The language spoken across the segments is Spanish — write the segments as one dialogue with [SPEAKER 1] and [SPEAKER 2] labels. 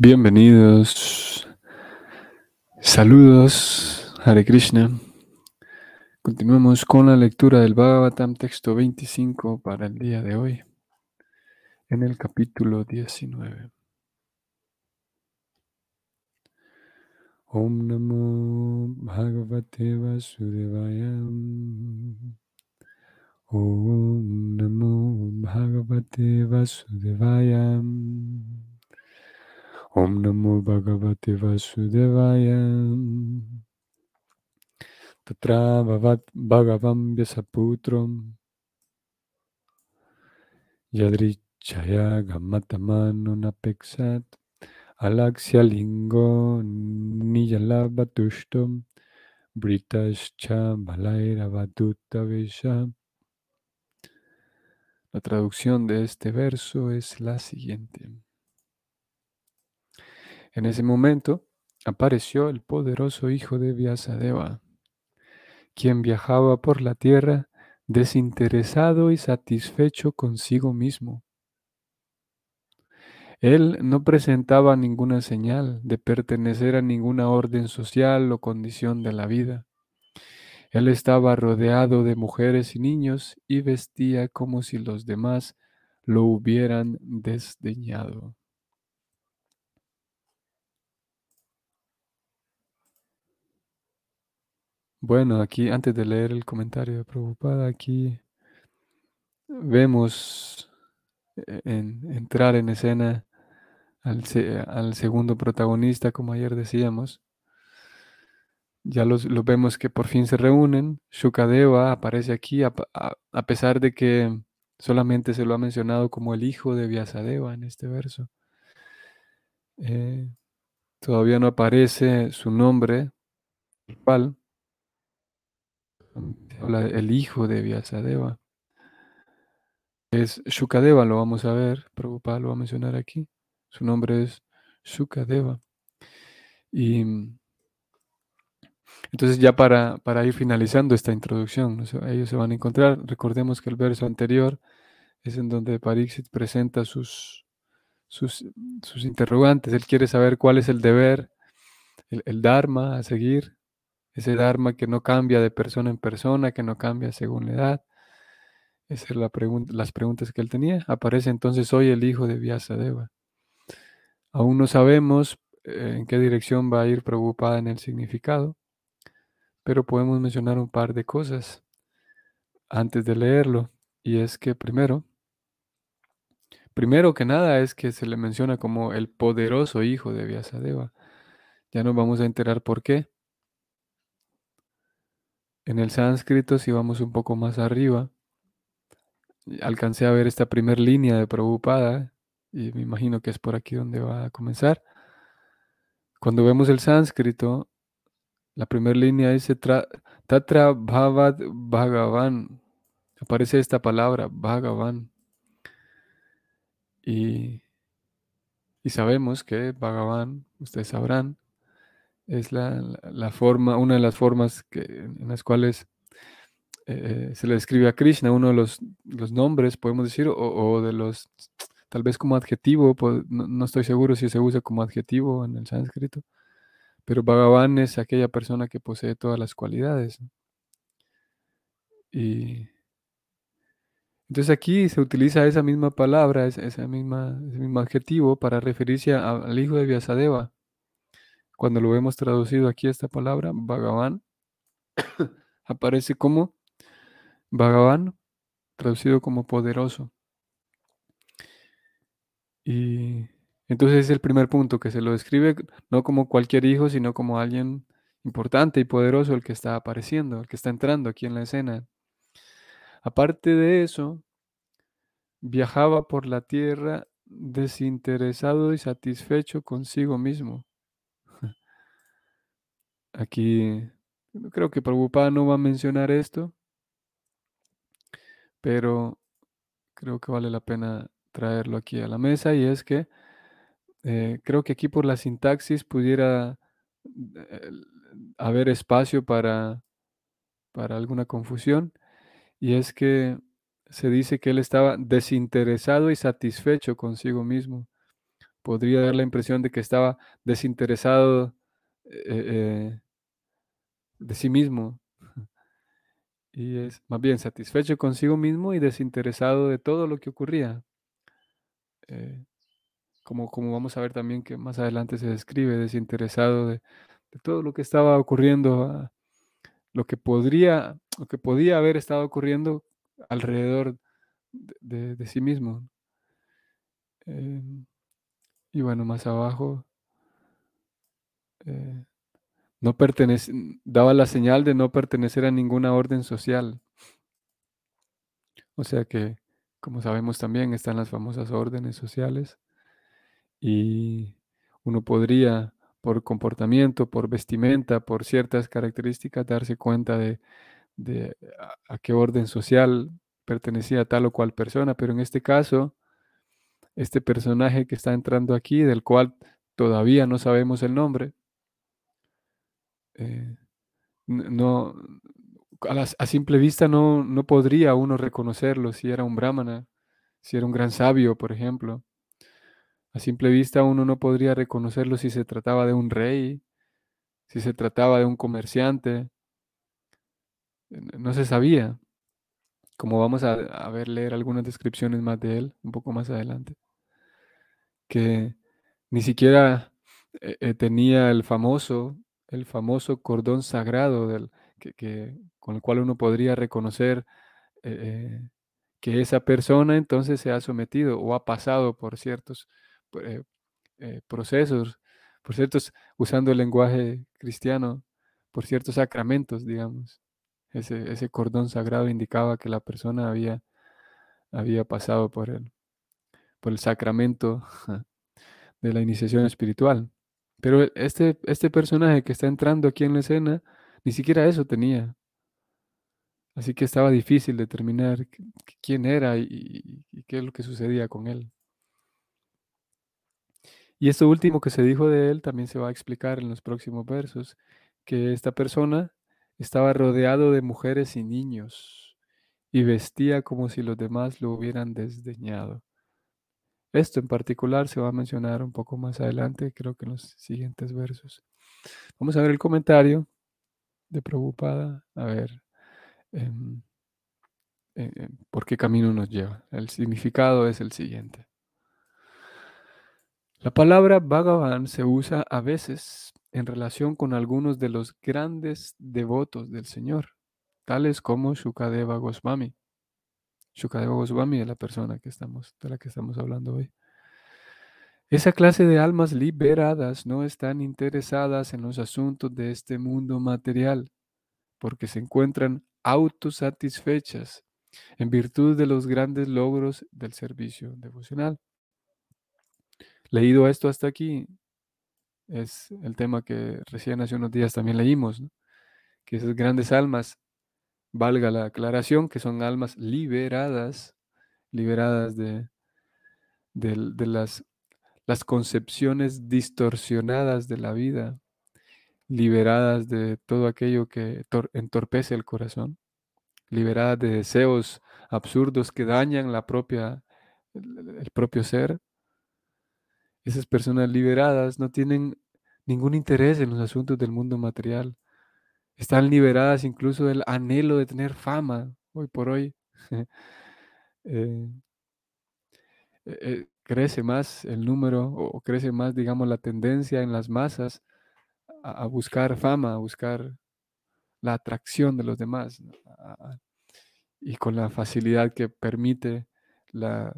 [SPEAKER 1] Bienvenidos. Saludos, Hare Krishna. Continuamos con la lectura del Bhagavatam, texto 25 para el día de hoy, en el capítulo 19. Om Namo Bhagavate Vasudevaya. Om Namo Bhagavate Vasudevaya. Om Namo Bhagavate Vasudevaya. Tatra Bhagavam Vyasaputram. Yadrichaya Gamatamano Napeksat. Alaksya Lingo Niyalabatushtam. Britascha Malairavaduta Vesha. La traducción de este verso es la siguiente. En ese momento apareció el poderoso hijo de Vyasadeva, quien viajaba por la tierra desinteresado y satisfecho consigo mismo. Él no presentaba ninguna señal de pertenecer a ninguna orden social o condición de la vida. Él estaba rodeado de mujeres y niños y vestía como si los demás lo hubieran desdeñado. Bueno, aquí antes de leer el comentario de Prabhupada, aquí vemos eh, en, entrar en escena al, al, segundo protagonista, como ayer decíamos. Ya los, lo vemos que por fin se reúnen. Shukadeva aparece aquí, a, a, pesar de que solamente se lo ha mencionado como el hijo de Vyasadeva en este verso. Eh, todavía no aparece su nombre principal habla el hijo de Vyasadeva. Es Shukadeva, lo vamos a ver, Prabhupada lo va a mencionar aquí. Su nombre es Shukadeva. Y entonces ya para, para ir finalizando esta introducción, ellos se van a encontrar. Recordemos que el verso anterior es en donde Pariksit presenta sus, sus, sus interrogantes. Él quiere saber cuál es el deber, el, el Dharma a seguir ese Dharma que no cambia de persona en persona, que no cambia según la edad. Esas son la las preguntas que él tenía. Aparece entonces hoy el hijo de Vyasadeva. Aún no sabemos eh, en qué dirección va a ir preocupada en el significado, pero podemos mencionar un par de cosas antes de leerlo. Y es que primero, primero que nada es que se le menciona como el poderoso hijo de Vyasadeva. Ya nos vamos a enterar por qué. En el sánscrito, si vamos un poco más arriba, alcancé a ver esta primera línea de Prabhupada y me imagino que es por aquí donde va a comenzar. Cuando vemos el sánscrito, la primera línea dice Tatra Bhavad Bhagavan. Aparece esta palabra, Bhagavan. Y, y sabemos que Bhagavan, ustedes sabrán, es la, forma, una de las formas en las cuales eh, se le describe a Krishna, uno de los, los nombres, podemos decir, o, de los, tal vez como adjetivo, no, estoy seguro si se usa como adjetivo en el sánscrito, pero Bhagavan es aquella persona que posee todas las cualidades. Y entonces aquí se utiliza esa misma palabra, misma, ese mismo adjetivo para referirse al hijo de Vyasadeva cuando lo vemos traducido aquí esta palabra, Bhagavan, aparece como Bhagavan, traducido como poderoso. Y entonces es el primer punto, que se lo describe no como cualquier hijo, sino como alguien importante y poderoso el que está apareciendo, el que está entrando aquí en la escena. Aparte de eso, viajaba por la tierra desinteresado y satisfecho consigo mismo. Aquí creo que Prabhupada no va a mencionar esto, pero creo que vale la pena traerlo aquí a la mesa y es que eh, creo que aquí por la sintaxis pudiera eh, haber espacio para, para alguna confusión y es que se dice que él estaba desinteresado y satisfecho consigo mismo. podría dar la impresión de que estaba desinteresado eh, eh, de sí mismo. Y es más bien satisfecho consigo mismo y desinteresado de todo lo que ocurría. Eh, como, como vamos a ver también que más adelante se describe, desinteresado de, todo lo que estaba ocurriendo, lo que podría, lo que podía haber estado ocurriendo alrededor de, sí mismo. y bueno, más abajo eh, no pertenece, daba la señal de no pertenecer a ninguna orden social. O sea que, como sabemos también, están las famosas órdenes sociales y uno podría, por comportamiento, por vestimenta, por ciertas características, darse cuenta de, a, a, qué orden social pertenecía tal o cual persona, pero en este caso, este personaje que está entrando aquí, del cual todavía no sabemos el nombre, eh, no, a, simple vista no, no podría uno reconocerlo si era un brahmana, si era un gran sabio, por ejemplo. A simple vista uno no podría reconocerlo si se trataba de un rey, si se trataba de un comerciante. No se sabía. Como vamos a, ver leer algunas descripciones más de él un poco más adelante. Que ni siquiera eh, eh, tenía el famoso el famoso cordón sagrado del, que, con el cual uno podría reconocer eh, eh, que esa persona entonces se ha sometido o ha pasado por ciertos eh, procesos, por ciertos, usando el lenguaje cristiano, por ciertos sacramentos, digamos. Ese, ese cordón sagrado indicaba que la persona había, había pasado por el, por el sacramento de la iniciación espiritual. Pero este, este personaje que está entrando aquí en la escena, ni siquiera eso tenía. Así que estaba difícil determinar quién era y, qué es lo que sucedía con él. Y esto último que se dijo de él también se va a explicar en los próximos versos, que esta persona estaba rodeado de mujeres y niños y vestía como si los demás lo hubieran desdeñado. Esto en particular se va a mencionar un poco más adelante, creo que en los siguientes versos. Vamos a ver el comentario de Prabhupada, a ver em, eh, eh, por qué camino nos lleva. El significado es el siguiente. La palabra Bhagavan se usa a veces en relación con algunos de los grandes devotos del Señor, tales como Shukadeva Goswami. Shukadeva Goswami es la persona que estamos, de la que estamos hablando hoy. Esa clase de almas liberadas no están interesadas en los asuntos de este mundo material, porque se encuentran autosatisfechas en virtud de los grandes logros del servicio devocional. Leído esto hasta aquí, es el tema que recién hace unos días también leímos, que esas grandes almas valga la aclaración, que son almas liberadas, liberadas de, de, las, las concepciones distorsionadas de la vida, liberadas de todo aquello que entorpece el corazón, liberadas de deseos absurdos que dañan la propia, el propio ser. Esas personas liberadas no tienen ningún interés en los asuntos del mundo material están liberadas incluso del anhelo de tener fama hoy por hoy. Eh, eh, crece más el número o crece más, digamos, la tendencia en las masas a, buscar fama, a buscar la atracción de los demás y con la facilidad que permite la,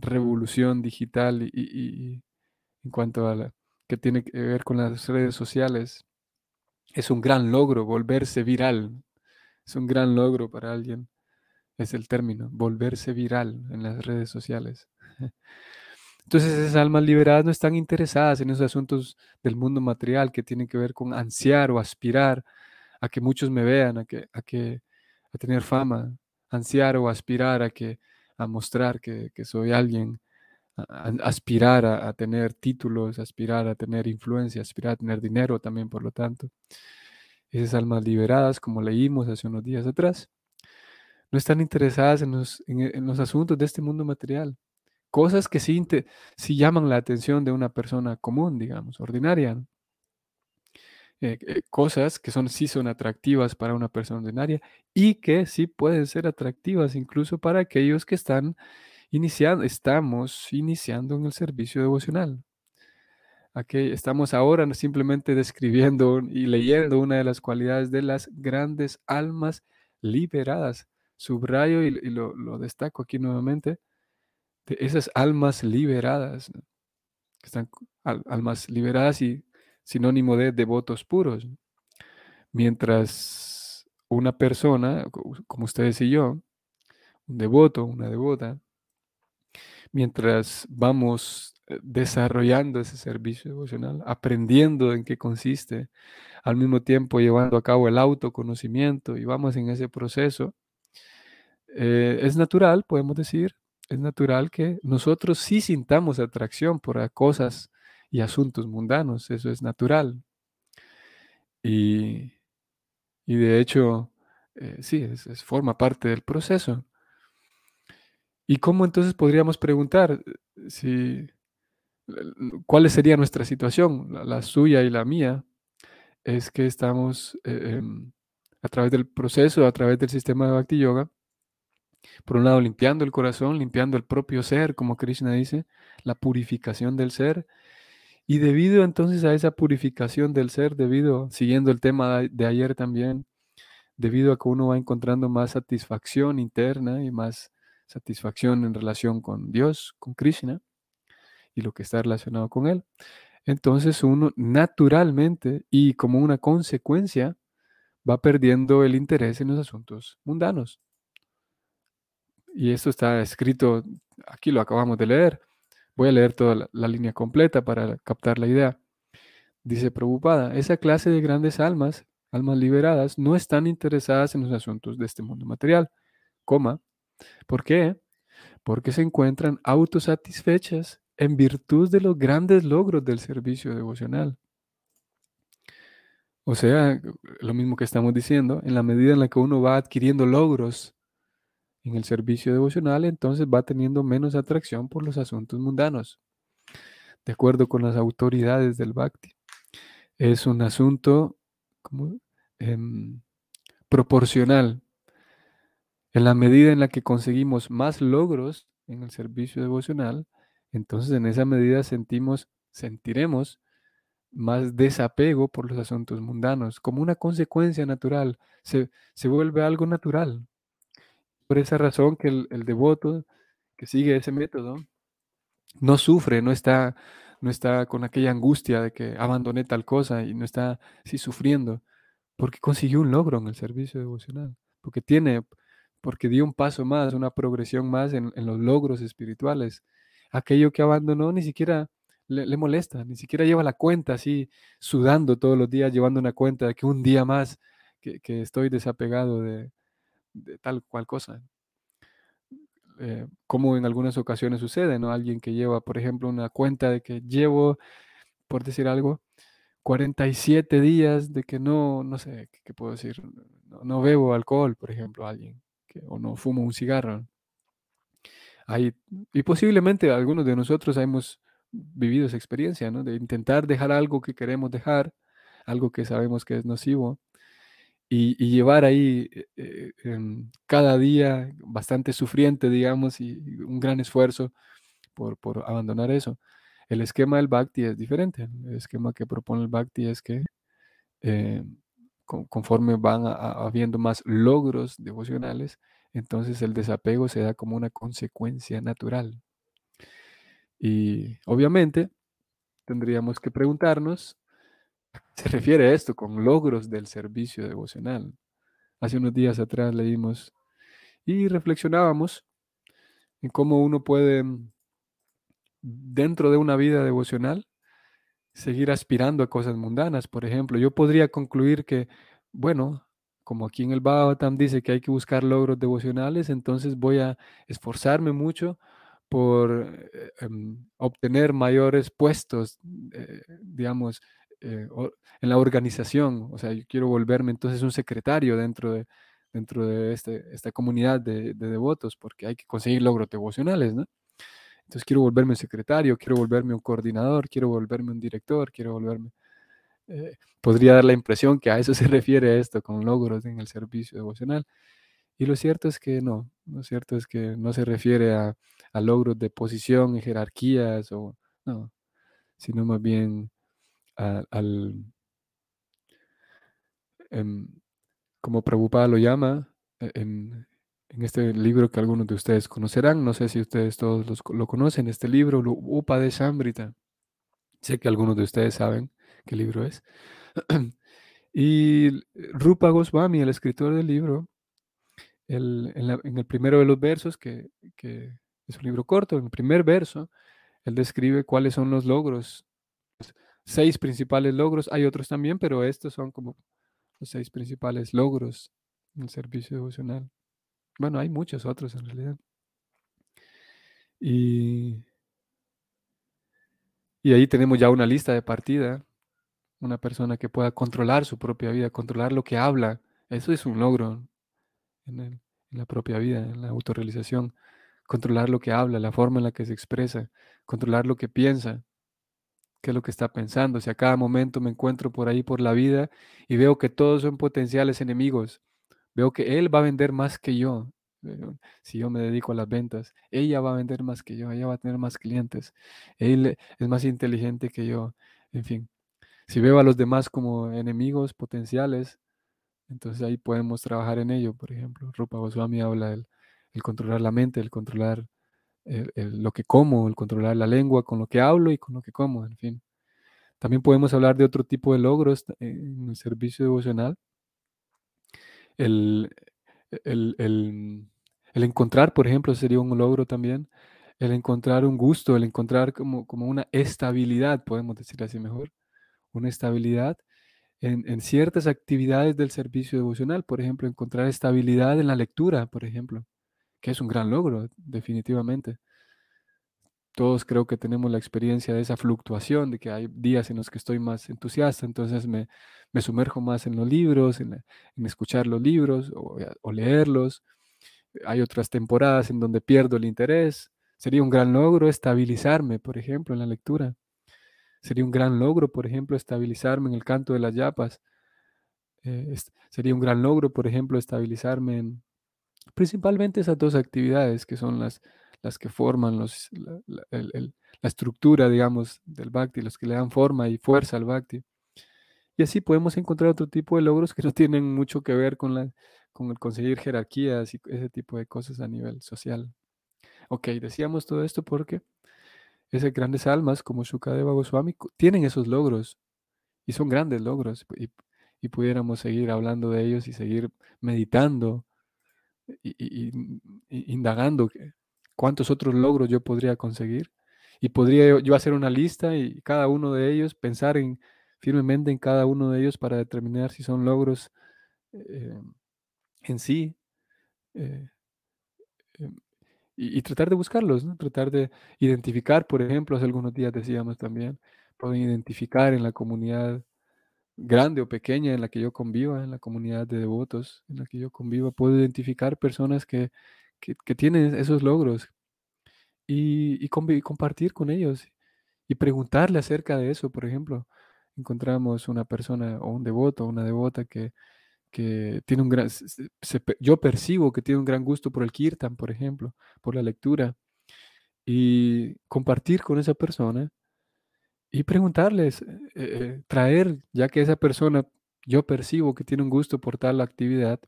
[SPEAKER 1] revolución digital y, en cuanto a la que tiene que ver con las redes sociales, es un gran logro volverse viral. Es un gran logro para alguien. Es el término, volverse viral en las redes sociales. Entonces esas almas liberadas no están interesadas en esos asuntos del mundo material que tienen que ver con ansiar o aspirar a que muchos me vean, a que, a que a tener fama, ansiar o aspirar a que a mostrar que, soy alguien, aspirar a, tener títulos, aspirar a tener influencia, aspirar a tener dinero también, por lo tanto. Esas almas liberadas, como leímos hace unos días atrás, no están interesadas en los, asuntos de este mundo material. cosas que sí, sí, llaman la atención de una persona común, digamos, ordinaria. Eh, eh, cosas que son, sí son atractivas para una persona ordinaria y que sí pueden ser atractivas incluso para aquellos que están iniciando, estamos iniciando en el servicio devocional. Aquí estamos ahora simplemente describiendo y leyendo una de las cualidades de las grandes almas liberadas. Subrayo y, lo, destaco aquí nuevamente, de esas almas liberadas, que están almas liberadas y sinónimo de devotos puros. Mientras una persona, como ustedes y yo, un devoto, una devota, mientras vamos eh, desarrollando ese servicio devocional, aprendiendo en qué consiste, al mismo tiempo llevando a cabo el autoconocimiento y vamos en ese proceso, eh, es natural, podemos decir, es natural que nosotros sí sintamos atracción por cosas y asuntos mundanos, eso es natural. Y, de hecho, eh, sí, es, forma parte del proceso. ¿Y cómo entonces podríamos preguntar eh, si, cuál sería nuestra situación, la, suya y la mía? Es que estamos eh, em, a través del proceso, a través del sistema de Bhakti Yoga, por un lado limpiando el corazón, limpiando el propio ser, como Krishna dice, la purificación del ser, y debido entonces a esa purificación del ser, debido, siguiendo el tema de ayer también, debido a que uno va encontrando más satisfacción interna y más satisfacción en relación con Dios, con Krishna y lo que está relacionado con Él, entonces uno naturalmente y como una consecuencia va perdiendo el interés en los asuntos mundanos. Y esto está escrito, aquí lo acabamos de leer, Voy a leer toda la, línea completa para captar la idea. Dice Prabhupada, esa clase de grandes almas, almas liberadas, no están interesadas en los asuntos de este mundo material. Coma. ¿Por qué? Porque se encuentran autosatisfechas en virtud de los grandes logros del servicio devocional. O sea, lo mismo que estamos diciendo, en la medida en la que uno va adquiriendo logros en el servicio devocional, entonces va teniendo menos atracción por los asuntos mundanos, de acuerdo con las autoridades del Bhakti. Es un asunto em, proporcional. En la medida en la que conseguimos más logros en el servicio devocional, entonces en esa medida sentimos, sentiremos más desapego por los asuntos mundanos, como una consecuencia natural, se, se vuelve algo natural. Por esa razón que el, devoto que sigue ese método no sufre, no está, no está con aquella angustia de que abandoné tal cosa y no está así sufriendo, porque consiguió un logro en el servicio devocional, porque tiene, porque dio un paso más, una progresión más en, los logros espirituales. Aquello que abandonó ni siquiera le, molesta, ni siquiera lleva la cuenta así, sudando todos los días, llevando una cuenta de que un día más que estoy desapegado de, tal cual cosa. Eh, como en algunas ocasiones sucede, ¿no? Alguien que lleva, por ejemplo, una cuenta de que llevo, por decir algo, 47 días de que no, no sé, ¿qué, puedo decir? No, bebo alcohol, por ejemplo, alguien, o no fumo un cigarro. Hay, y posiblemente algunos de nosotros hemos vivido esa experiencia, ¿no? De intentar dejar algo que queremos dejar, algo que sabemos que es nocivo, y, llevar ahí eh, eh, cada día bastante sufriente, digamos, y, un gran esfuerzo por, abandonar eso. El esquema del Bhakti es diferente. El esquema que propone el Bhakti es que eh, conforme van habiendo más logros devocionales, entonces el desapego se da como una consecuencia natural. Y obviamente tendríamos que preguntarnos se refiere a esto con logros del servicio devocional. Hace unos días atrás leímos y reflexionábamos en cómo uno puede, mm, dentro de una vida devocional, seguir aspirando a cosas mundanas. Por ejemplo, yo podría concluir que, bueno, como aquí en el Bhagavatam dice que hay que buscar logros devocionales, entonces voy a esforzarme mucho por eh, em, obtener mayores puestos, eh, digamos, eh, en la organización, o sea, yo quiero volverme entonces un secretario dentro de, dentro de este, esta comunidad de, devotos, porque hay que conseguir logros devocionales, ¿no? Entonces quiero volverme un secretario, quiero volverme un coordinador, quiero volverme un director, quiero volverme... Eh, podría dar la impresión que a eso se refiere esto, con logros en el servicio devocional. Y lo cierto es que no, lo cierto es que no se refiere a, logros de posición jerarquías, o, no, sino más bien al, em, como Prabhupada lo llama, e, en, este libro que algunos de ustedes conocerán, no sé si ustedes todos lo conocen, este libro, Upa de Sambrita. Sé que algunos de ustedes saben qué libro es. y Rupa Goswami, el escritor del libro, en, el primero de los versos, que, es un libro corto, en el primer verso, él describe cuáles son los logros, seis principales logros, hay otros también, pero estos son como los seis principales logros en el servicio devocional. Bueno, hay muchos otros en realidad. Y, y ahí tenemos ya una lista de partida, una persona que pueda controlar su propia vida, controlar lo que habla. Eso es un logro en, la propia vida, en la autorrealización. Controlar lo que habla, la forma en la que se expresa, controlar lo que piensa, qué es lo que está pensando. Si a cada momento me encuentro por ahí por la vida y veo que todos son potenciales enemigos, veo que él va a vender más que yo. Si yo me dedico a las ventas, ella va a vender más que yo, ella va a tener más clientes, él es más inteligente que yo, en fin. Si veo a los demás como enemigos potenciales, entonces ahí podemos trabajar en ello, por ejemplo. Rupa Goswami habla del el controlar la mente, el controlar lo que como, el controlar la lengua con lo que hablo y con lo que como, en fin. También podemos hablar de otro tipo de logros en el servicio devocional. El, el, encontrar, por ejemplo, sería un logro también. El encontrar un gusto, el encontrar como, como una estabilidad, podemos decir así mejor, una estabilidad en, ciertas actividades del servicio devocional, por ejemplo, encontrar estabilidad en la lectura, por ejemplo, que es un gran logro, definitivamente. Todos creo que tenemos la experiencia de esa fluctuación, de que hay días en los que estoy más entusiasta, entonces me, sumerjo más en los libros, en, escuchar los libros o, o leerlos. Hay otras temporadas en donde pierdo el interés. Sería un gran logro estabilizarme, por ejemplo, en la lectura. Sería un gran logro, por ejemplo, estabilizarme en el canto de las yapas. Eh, sería un gran logro, por ejemplo, estabilizarme en principalmente esas dos actividades que son las, las que forman la, estructura, digamos, del bhakti, los que le dan forma y fuerza al bhakti. Y así podemos encontrar otro tipo de logros que no tienen mucho que ver con, el conseguir jerarquías y ese tipo de cosas a nivel social. Ok, decíamos todo esto porque esas grandes almas como Shukadeva Goswami tienen esos logros y son grandes logros y, pudiéramos seguir hablando de ellos y seguir meditando y, indagando cuántos otros logros yo podría conseguir y podría yo hacer una lista y cada uno de ellos pensar en firmemente en cada uno de ellos para determinar si son logros eh, en sí eh, em, y, tratar de buscarlos, tratar de identificar, por ejemplo, hace algunos días decíamos también, pueden identificar en la comunidad grande o pequeña en la que yo conviva, en la comunidad de devotos en la que yo conviva, puedo identificar personas que, tienen esos logros y, y, compartir con ellos y preguntarle acerca de eso, por ejemplo. Encontramos una persona o un devoto o una devota que que tiene un gran, yo percibo que tiene un gran gusto por el kirtan, por ejemplo, por la lectura, y compartir con esa persona y preguntarles, eh, eh, traer, ya que esa persona, yo percibo que tiene un gusto por tal actividad,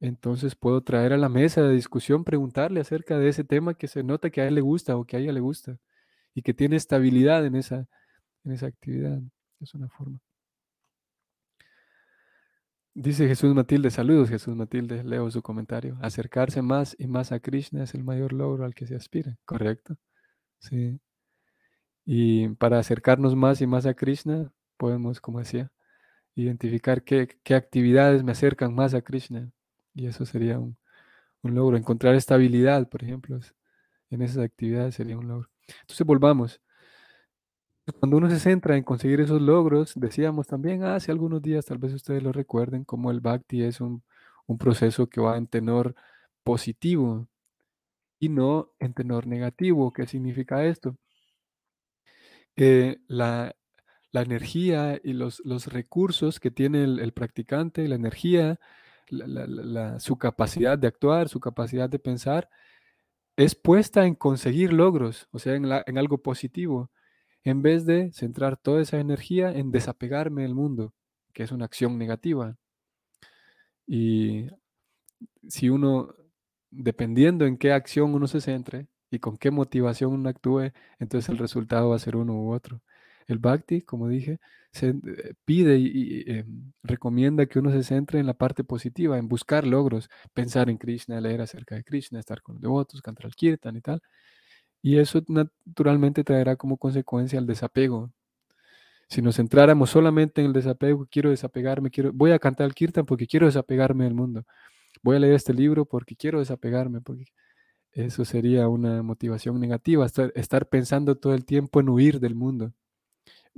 [SPEAKER 1] entonces puedo traer a la mesa de discusión, preguntarle acerca de ese tema que se nota que a él le gusta o que a ella le gusta y que tiene estabilidad en esa, en esa actividad. Es una forma. Dice Jesús Matilde, saludos Jesús Matilde, leo su comentario. Acercarse más y más a Krishna es el mayor logro al que se aspira, ¿correcto? Sí. Y para acercarnos más y más a Krishna, podemos, como decía, identificar qué, actividades me acercan más a Krishna. Y eso sería un, un logro. Encontrar estabilidad, por ejemplo, en esas actividades sería un logro. Entonces volvamos. Cuando uno se centra en conseguir esos logros, decíamos también hace algunos días, tal vez ustedes lo recuerden, como el Bhakti es un, proceso que va en tenor positivo. y no en tenor negativo. ¿Qué significa esto? Eh, la, la, energía y los, los, recursos que tiene el practicante, la energía, su capacidad de actuar, su capacidad de pensar, es puesta en conseguir logros, o sea, en, en algo positivo, en vez de centrar toda esa energía en desapegarme del mundo, que es una acción negativa. Y si uno, dependiendo en qué acción uno se centre y con qué motivación uno actúe, entonces el resultado va a ser uno u otro. El bhakti, como dije, eh, pide y, em, recomienda que uno se centre en la parte positiva, en buscar logros, pensar en Krishna, leer acerca de Krishna, estar con los devotos, cantar el kirtan y tal. Y eso naturalmente traerá como consecuencia el desapego. Si nos centráramos solamente en el desapego, quiero desapegarme, quiero, voy a cantar el kirtan porque quiero desapegarme del mundo. Voy a leer este libro porque quiero desapegarme, porque eso sería una motivación negativa, estar, pensando todo el tiempo en huir del mundo,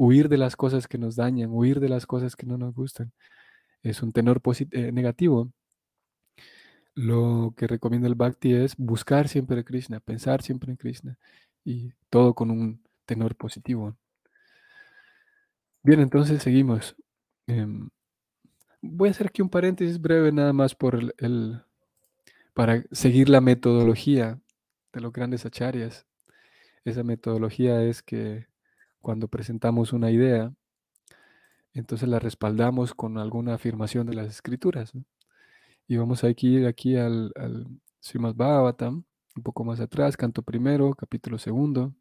[SPEAKER 1] huir de las cosas que nos dañan, huir de las cosas que no nos gustan. Es un tenor eh, negativo. Lo que recomienda el Bhakti es buscar siempre a Krishna, pensar siempre en Krishna y todo con un tenor positivo. Bien, entonces seguimos. Em, voy a hacer aquí un paréntesis breve nada más por el, para seguir la metodología de los grandes acharyas. Esa metodología es que cuando presentamos una idea, entonces la respaldamos con alguna afirmación de las escrituras. Y vamos aquí, aquí al, al Bhagavatam, un poco más atrás, canto primero, capítulo segundo.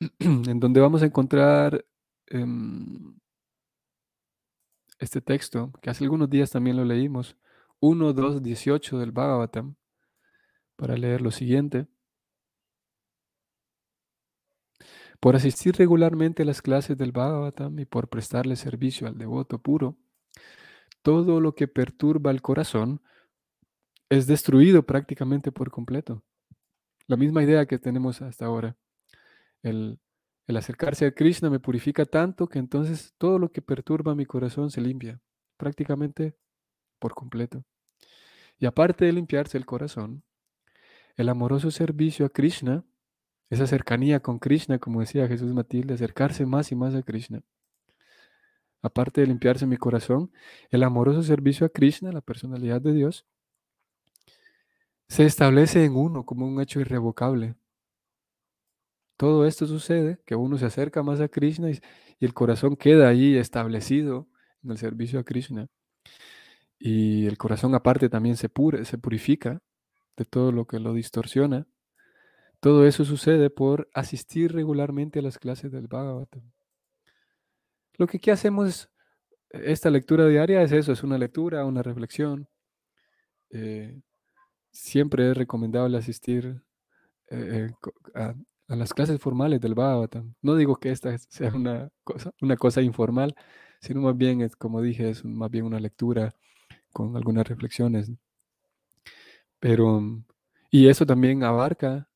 [SPEAKER 1] en donde vamos a encontrar em, este texto, que hace algunos días también lo leímos, 1, 2, 18 del Bhagavatam, para leer lo siguiente. Por asistir regularmente a las clases del Bhagavatam y por prestarle servicio al devoto puro, todo lo que perturba el corazón es destruido prácticamente por completo. La misma idea que tenemos hasta ahora. El, acercarse a Krishna me purifica tanto que entonces todo lo que perturba mi corazón se limpia, prácticamente por completo. Y aparte de limpiarse el corazón, el amoroso servicio a Krishna, esa cercanía con Krishna, como decía Jesús Matilde, acercarse más y más a Krishna. Aparte de limpiarse mi corazón, el amoroso servicio a Krishna, la personalidad de Dios, se establece en uno como un hecho irrevocable. Todo esto sucede, que uno se acerca más a Krishna y, el corazón queda ahí establecido en el servicio a Krishna. Y el corazón aparte también se, se purifica de todo lo que lo distorsiona. Todo eso sucede por asistir regularmente a las clases del Bhagavatam. Lo que aquí hacemos, esta lectura diaria es eso, es una lectura, una reflexión. Eh, siempre es recomendable asistir eh, eh, a, a las clases formales del Bhagavatam. No digo que esta sea una cosa, una cosa informal, sino más bien, es, como dije, es más bien una lectura con algunas reflexiones. Pero, y eso también abarca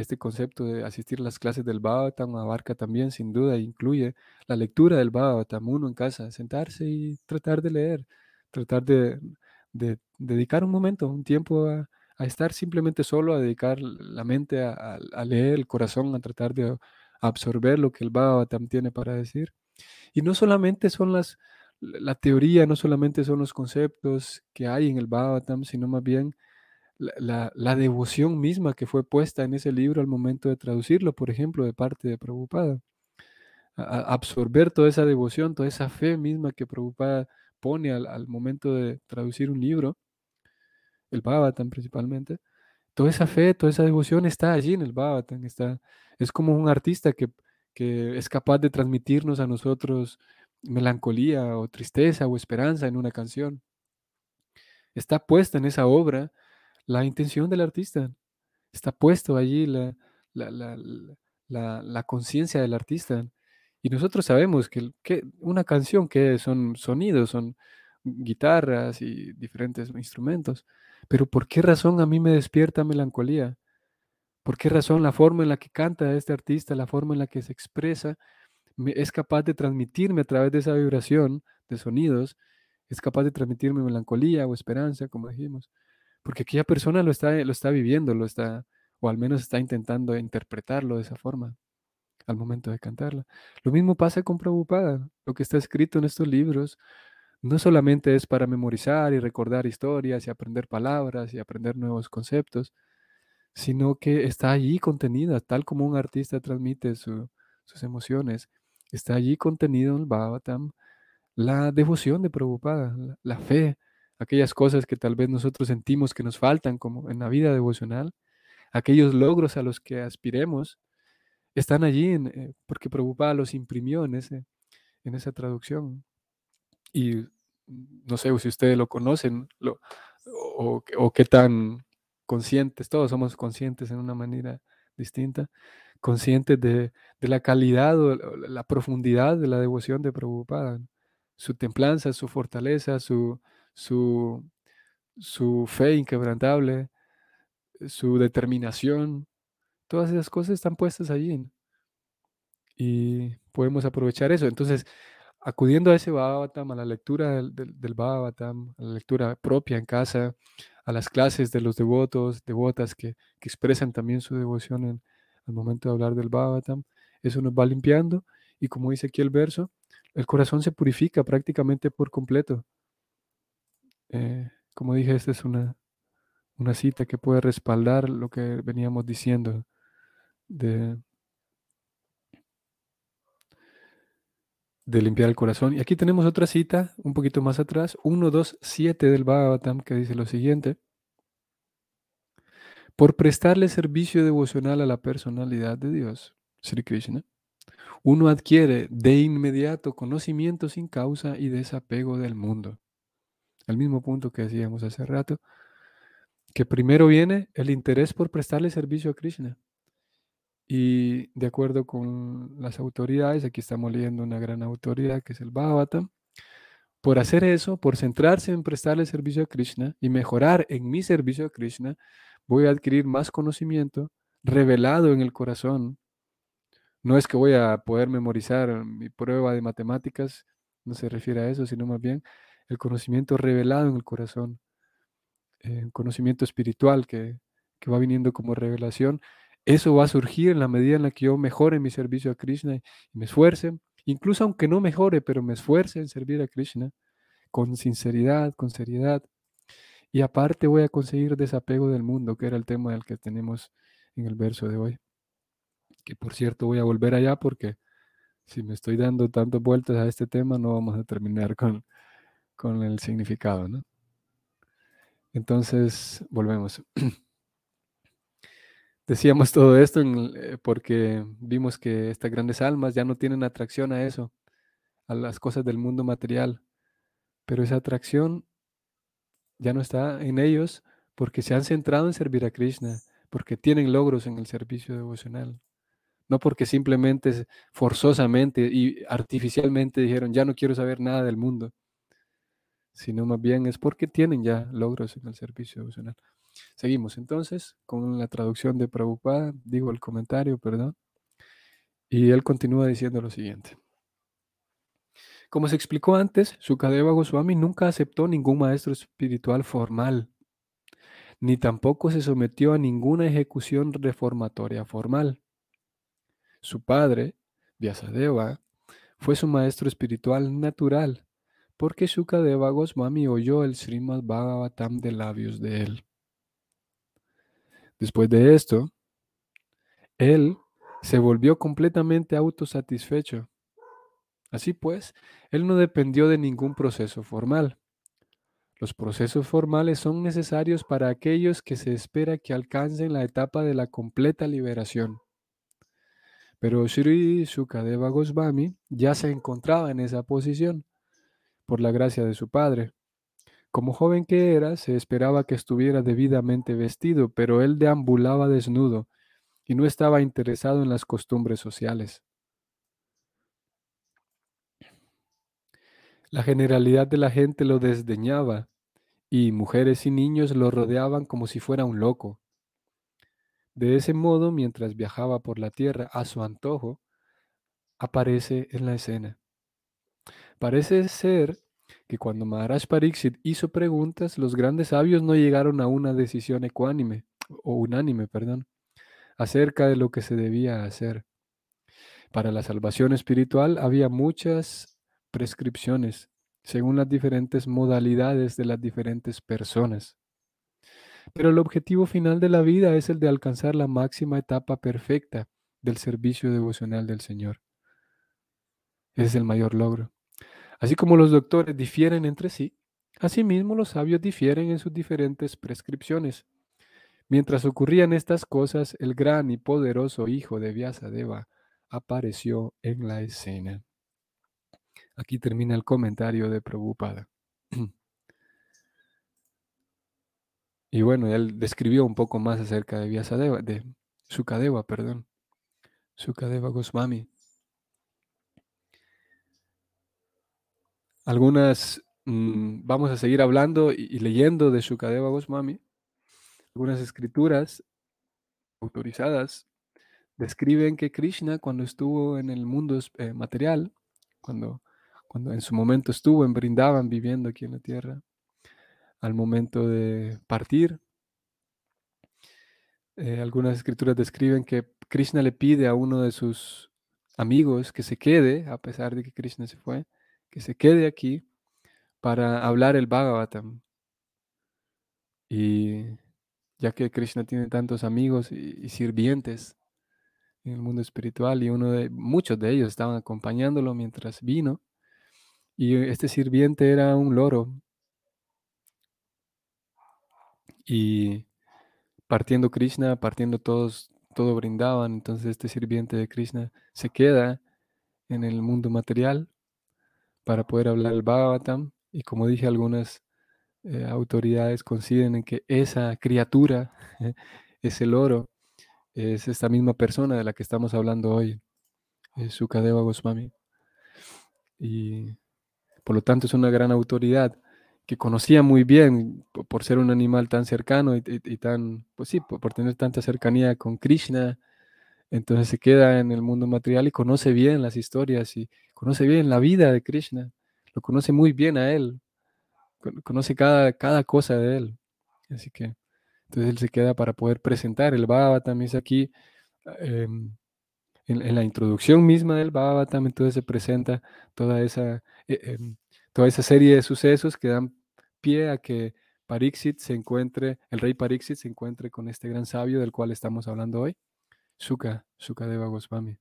[SPEAKER 1] este concepto de asistir a las clases del Bhagavatam, abarca también, sin duda, incluye la lectura del Bhagavatam, uno en casa, sentarse y tratar de leer, tratar de, de dedicar un momento, un tiempo a, a estar simplemente solo, a dedicar la mente a, leer, el corazón, a tratar de absorber lo que el Bhagavatam tiene para decir. Y no solamente son las, la teoría, no solamente son los conceptos que hay en el Bhagavatam, sino más bien la, devoción misma que fue puesta en ese libro al momento de traducirlo, por ejemplo, de parte de Prabhupada. absorber toda esa devoción, toda esa fe misma que Prabhupada pone al, al momento de traducir un libro el Bhavatan principalmente, toda esa fe, toda esa devoción está allí en el Bhavatan, está, es como un artista que, que es capaz de transmitirnos a nosotros melancolía o tristeza o esperanza en una canción. Está puesta en esa obra la intención del artista, está puesto allí la, la, conciencia del artista. Y nosotros sabemos que, que, una canción que son sonidos, son guitarras y diferentes instrumentos, pero ¿por qué razón a mí me despierta melancolía? ¿Por qué razón la forma en la que canta este artista, la forma en la que se expresa, es capaz de transmitirme a través de esa vibración de sonidos, es capaz de transmitirme melancolía o esperanza, como dijimos? Porque aquella persona lo está, lo está viviendo, lo está, o al menos está intentando interpretarlo de esa forma al momento de cantarla. Lo mismo pasa con Prabhupada. Lo que está escrito en estos libros no solamente es para memorizar y recordar historias y aprender palabras y aprender nuevos conceptos, sino que está allí contenida, tal como un artista transmite sus emociones. Está allí contenido en el Bhavatam la devoción de Prabhupada, la, la fe, aquellas cosas que tal vez nosotros sentimos que nos faltan como en la vida devocional, aquellos logros a los que aspiremos, están allí eh, porque Prabhupada los imprimió en, ese, en esa traducción. Y no sé si ustedes lo conocen o, o, qué tan conscientes, todos somos conscientes en una manera distinta, conscientes de, de la calidad o la profundidad de la devoción de Prabhupada, su templanza, su fortaleza, su, su, su fe inquebrantable, su determinación, todas esas cosas están puestas allí. Y podemos aprovechar eso. Entonces, acudiendo a ese Bhavatam, a la lectura del, del, Bhavatam, a la lectura propia en casa, a las clases de los devotos, devotas que, que expresan también su devoción en, al momento de hablar del Bhavatam, eso nos va limpiando y como dice aquí el verso, el corazón se purifica prácticamente por completo. Eh, como dije, esta es una, una cita que puede respaldar lo que veníamos diciendo de, de limpiar el corazón. Y aquí tenemos otra cita un poquito más atrás, 1, 2, 7 del Bhagavatam, que dice lo siguiente. Por prestarle servicio devocional a la personalidad de Dios, Sri Krishna, uno adquiere de inmediato conocimiento sin causa y desapego del mundo. El mismo punto que decíamos hace rato, que primero viene el interés por prestarle servicio a Krishna. Y de acuerdo con las autoridades, aquí estamos leyendo una gran autoridad que es el Bhagavatam, por hacer eso, por centrarse en prestarle servicio a Krishna y mejorar en mi servicio a Krishna, voy a adquirir más conocimiento revelado en el corazón. No es que voy a poder memorizar mi prueba de matemáticas, no se refiere a eso, sino más bien el conocimiento revelado en el corazón, eh, conocimiento espiritual que, que va viniendo como revelación eso va a surgir en la medida en la que yo mejore mi servicio a Krishna y me esfuerce, incluso aunque no mejore, pero me esfuerce en servir a Krishna con sinceridad, con seriedad. Y aparte voy a conseguir desapego del mundo, que era el tema del que tenemos en el verso de hoy. Que por cierto voy a volver allá porque si me estoy dando tantas vueltas a este tema no vamos a terminar con, con el significado, ¿no? Entonces, volvemos. Decíamos todo esto eh, porque vimos que estas grandes almas ya no tienen atracción a eso, a las cosas del mundo material, pero esa atracción ya no está en ellos porque se han centrado en servir a Krishna, porque tienen logros en el servicio devocional, no porque simplemente forzosamente y artificialmente dijeron, ya no quiero saber nada del mundo, sino más bien es porque tienen ya logros en el servicio devocional. Seguimos entonces con la traducción de Prabhupada, digo el comentario, perdón. Y él continúa diciendo lo siguiente. Como se explicó antes, Sukadeva Goswami nunca aceptó ningún maestro espiritual formal, ni tampoco se sometió a ninguna ejecución reformatoria formal. Su padre, Vyasadeva, fue su maestro espiritual natural, porque Sukadeva Goswami oyó el Srimad Bhagavatam de labios de él. Después de esto, él se volvió completamente autosatisfecho. Así pues, él no dependió de ningún proceso formal. Los procesos formales son necesarios para aquellos que se espera que alcancen la etapa de la completa liberación. Pero Sri Sukadeva Goswami ya se encontraba en esa posición por la gracia de su padre. Como joven que era, se esperaba que estuviera debidamente vestido, pero él deambulaba desnudo y no estaba interesado en las costumbres sociales. La generalidad de la gente lo desdeñaba y mujeres y niños lo rodeaban como si fuera un loco. De ese modo, mientras viajaba por la tierra a su antojo, aparece en la escena. Parece ser que cuando Maharaj Pariksit hizo preguntas, los grandes sabios no llegaron a una decisión ecuánime, o unánime, perdón, acerca de lo que se debía hacer. Para la salvación espiritual había muchas prescripciones según las diferentes modalidades de las diferentes personas. Pero el objetivo final de la vida es el de alcanzar la máxima etapa perfecta del servicio devocional del Señor. Ese es el mayor logro. Así como los doctores difieren entre sí, asimismo los sabios difieren en sus diferentes prescripciones. Mientras ocurrían estas cosas, el gran y poderoso hijo de Vyasadeva apareció en la escena. Aquí termina el comentario de Prabhupada. Y bueno, él describió un poco más acerca de Vyasadeva, de Sukadeva, perdón. Sukadeva Goswami. Algunas, mm, vamos a seguir hablando y, leyendo de Sukadeva Goswami. Algunas escrituras autorizadas describen que Krishna cuando estuvo en el mundo eh, material, cuando, cuando en su momento estuvo en Brindavan viviendo aquí en la tierra, al momento de partir. Eh, algunas escrituras describen que Krishna le pide a uno de sus amigos que se quede, a pesar de que Krishna se fue, que se quede aquí para hablar el Bhagavatam. Y ya que Krishna tiene tantos amigos y, sirvientes en el mundo espiritual y uno de muchos de ellos estaban acompañándolo mientras vino y este sirviente era un loro y partiendo Krishna, partiendo todos, todo brindaban, entonces este sirviente de Krishna se queda en el mundo material para poder hablar el Bhagavatam y como dije algunas eh, autoridades coinciden en que esa criatura, ese loro, es esta misma persona de la que estamos hablando hoy, es Sukadeva Goswami. Y por lo tanto es una gran autoridad que conocía muy bien por ser un animal tan cercano y, tan, pues sí, por, tener tanta cercanía con Krishna, entonces se queda en el mundo material y conoce bien las historias y conoce bien la vida de Krishna, lo conoce muy bien a él, conoce cada, cada cosa de él. Así que entonces él se queda para poder presentar. El también es aquí, em, en, la introducción misma del también entonces se presenta toda esa, eh, em, toda esa serie de sucesos que dan pie a que Parixit se encuentre, el rey Parixit se encuentre con este gran sabio del cual estamos hablando hoy, Suka, Sukadeva Goswami.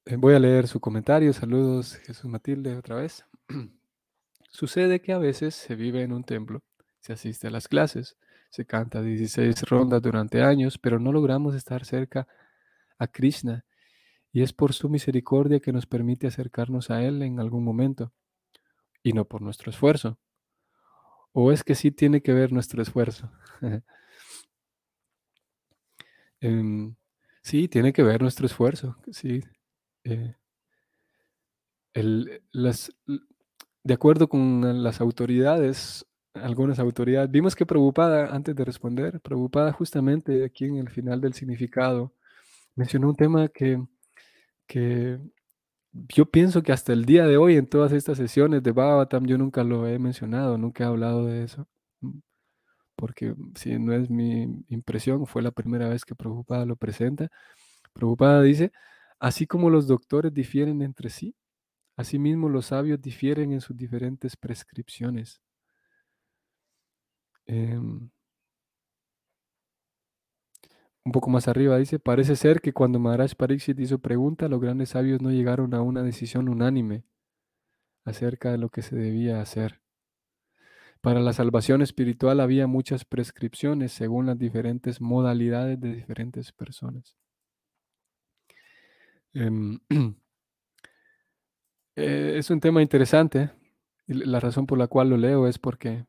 [SPEAKER 1] Eh, voy a leer su comentario. Saludos, Jesús Matilde, otra vez. Sucede que a veces se vive en un templo, se asiste a las clases, se canta 16 rondas durante años, pero no logramos estar cerca a Krishna y es por su misericordia que nos permite acercarnos a Él en algún momento y no por nuestro esfuerzo. ¿O es que sí tiene que ver nuestro esfuerzo? Em, sí, tiene que ver nuestro esfuerzo. Sí. Eh, de acuerdo con las autoridades, algunas autoridades, vimos que Preocupada, antes de responder, Preocupada justamente aquí en el final del significado, mencionó un tema que, que yo pienso que hasta el día de hoy en todas estas sesiones de Bhavatam yo nunca lo he mencionado, nunca he hablado de eso. Mm, porque si no es mi impresión, fue la primera vez que Prabhupada lo presenta. Prabhupada dice, así como los doctores difieren entre sí, asimismo los sabios difieren en sus diferentes prescripciones. Em, un poco más arriba dice, parece ser que cuando Maharaj Pariksit hizo pregunta, los grandes sabios no llegaron a una decisión unánime acerca de lo que se debía hacer. Para la salvación espiritual había muchas prescripciones según las diferentes modalidades de diferentes personas. Em, eh, es un tema interesante. Y la razón por la cual lo leo es porque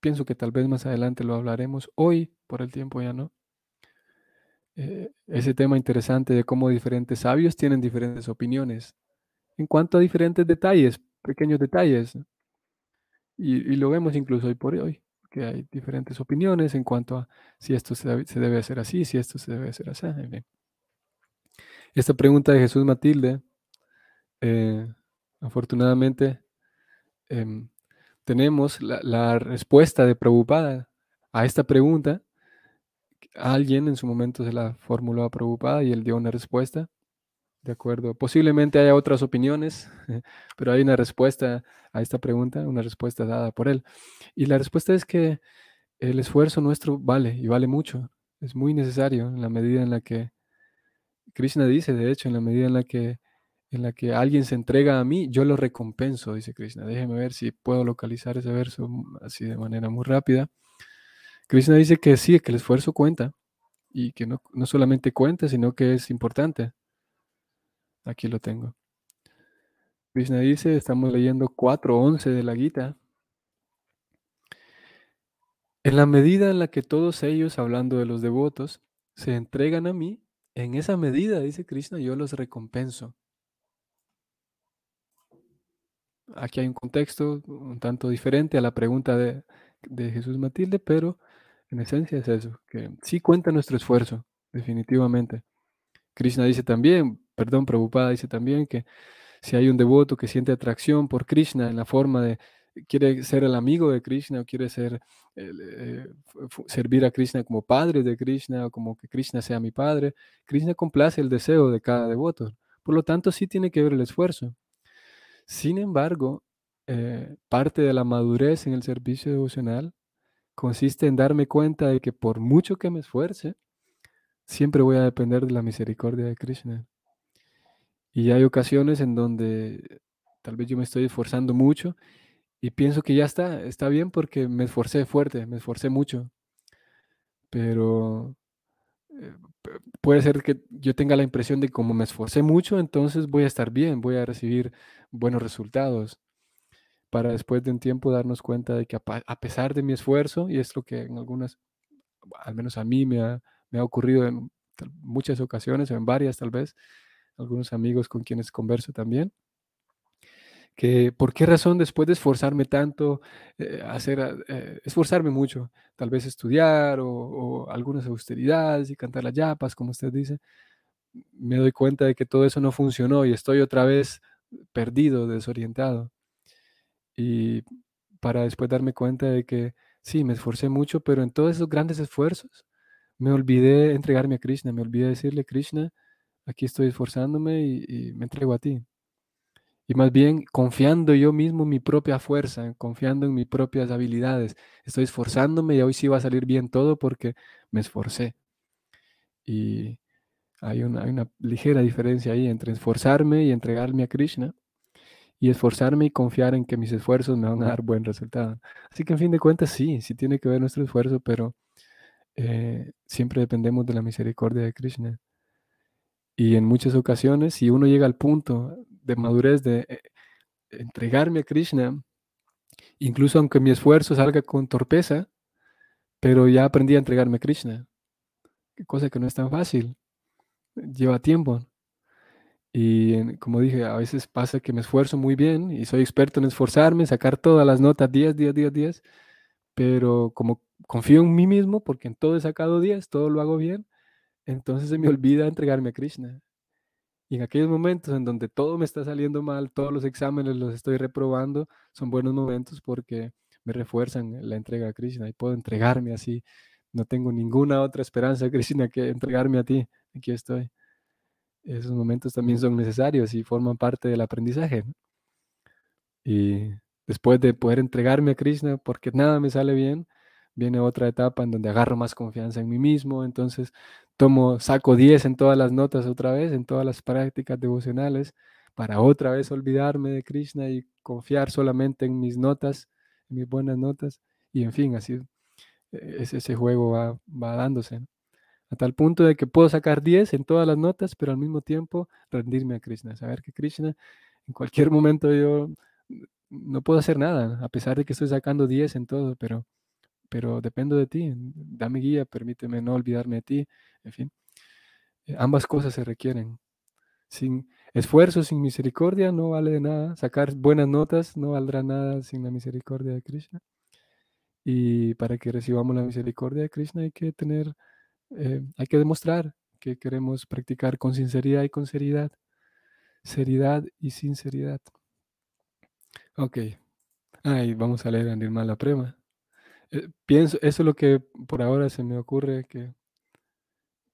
[SPEAKER 1] pienso que tal vez más adelante lo hablaremos. Hoy, por el tiempo ya no. Eh, ese tema interesante de cómo diferentes sabios tienen diferentes opiniones en cuanto a diferentes detalles, pequeños detalles. Y, lo vemos incluso hoy por hoy, que hay diferentes opiniones en cuanto a si esto se, debe hacer así, si esto se debe hacer así. Esta pregunta de Jesús Matilde, eh, Afortunadamente, em, tenemos la, respuesta de Prabhupada a esta pregunta. Alguien en su momento se la formuló a Prabhupada y él dio una respuesta. De acuerdo. Posiblemente haya otras opiniones, pero hay una respuesta a esta pregunta, una respuesta dada por él. Y la respuesta es que el esfuerzo nuestro vale y vale mucho. Es muy necesario en la medida en la que Krishna dice, de hecho, en la medida en la que en la que alguien se entrega a mí, yo lo recompenso, dice Krishna. Déjeme ver si puedo localizar ese verso así de manera muy rápida. Krishna dice que sí, que el esfuerzo cuenta y que no, no solamente cuenta, sino que es importante. Aquí lo tengo. Krishna dice, estamos leyendo 4.11 de la Gita. En la medida en la que todos ellos, hablando de los devotos, se entregan a mí, en esa medida, dice Krishna, yo los recompenso. Aquí hay un contexto un tanto diferente a la pregunta de, Jesús Matilde, pero en esencia es eso, que sí cuenta nuestro esfuerzo, definitivamente. Krishna dice también, perdón, Prabhupada dice también que si hay un devoto que siente atracción por Krishna en la forma de quiere ser el amigo de Krishna o quiere ser eh, servir a Krishna como padre de Krishna o como que Krishna sea mi padre, Krishna complace el deseo de cada devoto. Por lo tanto, sí tiene que ver el esfuerzo. Sin embargo, eh, parte de la madurez en el servicio devocional consiste en darme cuenta de que por mucho que me esfuerce, siempre voy a depender de la misericordia de Krishna. Y hay ocasiones en donde tal vez yo me estoy esforzando mucho y pienso que ya está, está bien porque me esforcé fuerte, me esforcé mucho. Pero eh, puede ser que yo tenga la impresión de que como me esforcé mucho, entonces voy a estar bien, voy a recibir buenos resultados. Para después de un tiempo darnos cuenta de que a, pesar de mi esfuerzo, y es lo que en algunas, al menos a mí me ha, me ha ocurrido en muchas ocasiones, o en varias tal vez, algunos amigos con quienes converso también, por qué razón después de esforzarme tanto, eh, hacer, eh, esforzarme mucho, tal vez estudiar o, algunas austeridades y cantar las yapas, como usted dice, me doy cuenta de que todo eso no funcionó y estoy otra vez perdido, desorientado. Y para después darme cuenta de que sí, me esforcé mucho, pero en todos esos grandes esfuerzos me olvidé entregarme a Krishna, me olvidé decirle, Krishna, aquí estoy esforzándome y me entrego a ti y más bien confiando yo mismo en mi propia fuerza, confiando en mis propias habilidades. Estoy esforzándome y hoy sí va a salir bien todo porque me esforcé. Y hay una, hay una ligera diferencia ahí entre esforzarme y entregarme a Krishna y esforzarme y confiar en que mis esfuerzos me van a dar buen resultado. Así que en fin de cuentas sí, sí tiene que ver nuestro esfuerzo, pero eh, siempre dependemos de la misericordia de Krishna. Y en muchas ocasiones, si uno llega al punto de madurez de eh, entregarme a Krishna, incluso aunque mi esfuerzo salga con torpeza, pero ya aprendí a entregarme a Krishna, cosa que no es tan fácil, lleva tiempo. Y como dije, a veces pasa que me esfuerzo muy bien y soy experto en esforzarme, sacar todas las notas 10, 10, 10, 10, pero como confío en mí mismo, porque en todo he sacado 10, todo lo hago bien, entonces se me olvida entregarme a Krishna. Y en aquellos momentos en donde todo me está saliendo mal, todos los exámenes los estoy reprobando, son buenos momentos porque me refuerzan la entrega a Krishna y puedo entregarme así. No tengo ninguna otra esperanza, Krishna, que entregarme a ti. Aquí estoy. Esos momentos también son necesarios y forman parte del aprendizaje. Y después de poder entregarme a Krishna, porque nada me sale bien, viene otra etapa en donde agarro más confianza en mí mismo, entonces tomo, saco 10 en todas las notas otra vez, en todas las prácticas devocionales, para otra vez olvidarme de Krishna y confiar solamente en mis notas, en mis buenas notas, y en fin, así e, es, ese juego va, va dándose, a tal punto de que puedo sacar 10 en todas las notas, pero al mismo tiempo rendirme a Krishna, saber que Krishna en cualquier momento yo no puedo hacer nada, a pesar de que estoy sacando 10 en todo, pero pero dependo de ti, dame guía, permíteme no olvidarme de ti, en fin. Eh, ambas cosas se requieren. Sin esfuerzo, sin misericordia, no vale de nada. Sacar buenas notas no valdrá nada sin la misericordia de Krishna. Y para que recibamos la misericordia de Krishna hay que tener, eh, hay que demostrar que queremos practicar con sinceridad y con seriedad. Seriedad y sinceridad. Ok. Ahí vamos a leer a Nirmala Prema. Eh, pienso, eso es lo que por ahora se me ocurre que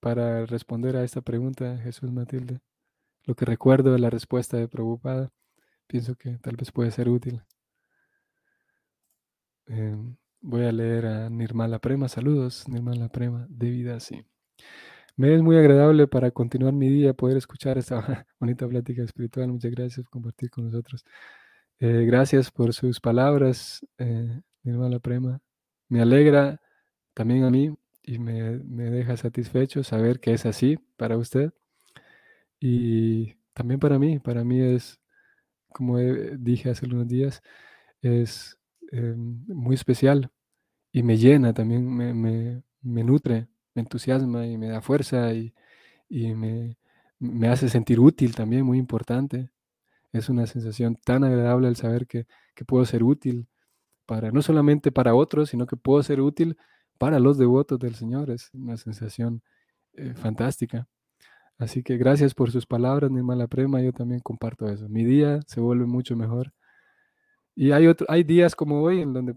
[SPEAKER 1] para responder a esta pregunta, Jesús Matilde, lo que recuerdo de la respuesta de Prabhupada, pienso que tal vez puede ser útil. Em, voy a leer a Nirmala Prema. Saludos, Nirmala Prema, de vida así. Me es muy agradable para continuar mi día poder escuchar esta bonita plática espiritual. Muchas gracias por compartir con nosotros. Eh, gracias por sus palabras, eh, Nirmala Prema. Me alegra también a mí y me, me deja satisfecho saber que es así para usted. Y también para mí, para mí es, como dije hace unos días, es eh, muy especial y me llena también, me, me, me, nutre, me entusiasma y me da fuerza y, y me, me, hace sentir útil también, muy importante. Es una sensación tan agradable el saber que, que, puedo ser útil para, no solamente para otros, sino que puedo ser útil para los devotos del Señor. Es una sensación eh, fantástica. Así que gracias por sus palabras, mi mala prema. Yo también comparto eso. Mi día se vuelve mucho mejor. Y hay, hay días como hoy en donde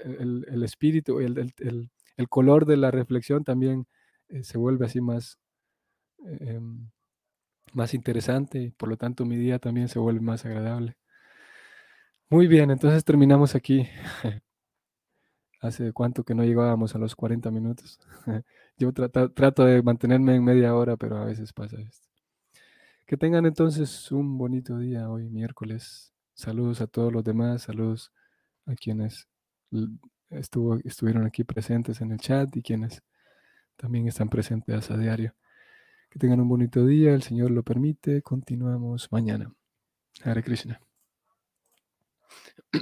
[SPEAKER 1] el, el espíritu, el, el, el, color de la reflexión también eh, se vuelve así más, eh, más interesante por lo tanto mi día también se vuelve más agradable. Muy bien, entonces terminamos aquí. Hace cuánto que no llegábamos a los 40 minutos. Yo trato, de mantenerme en media hora, pero a veces pasa esto. Que tengan entonces un bonito día hoy, miércoles. Saludos a todos los demás, saludos a quienes estuvo, estuvieron aquí presentes en el chat y quienes también están presentes a diario. Que tengan un bonito día, el Señor lo permite. Continuamos mañana. Hare Krishna.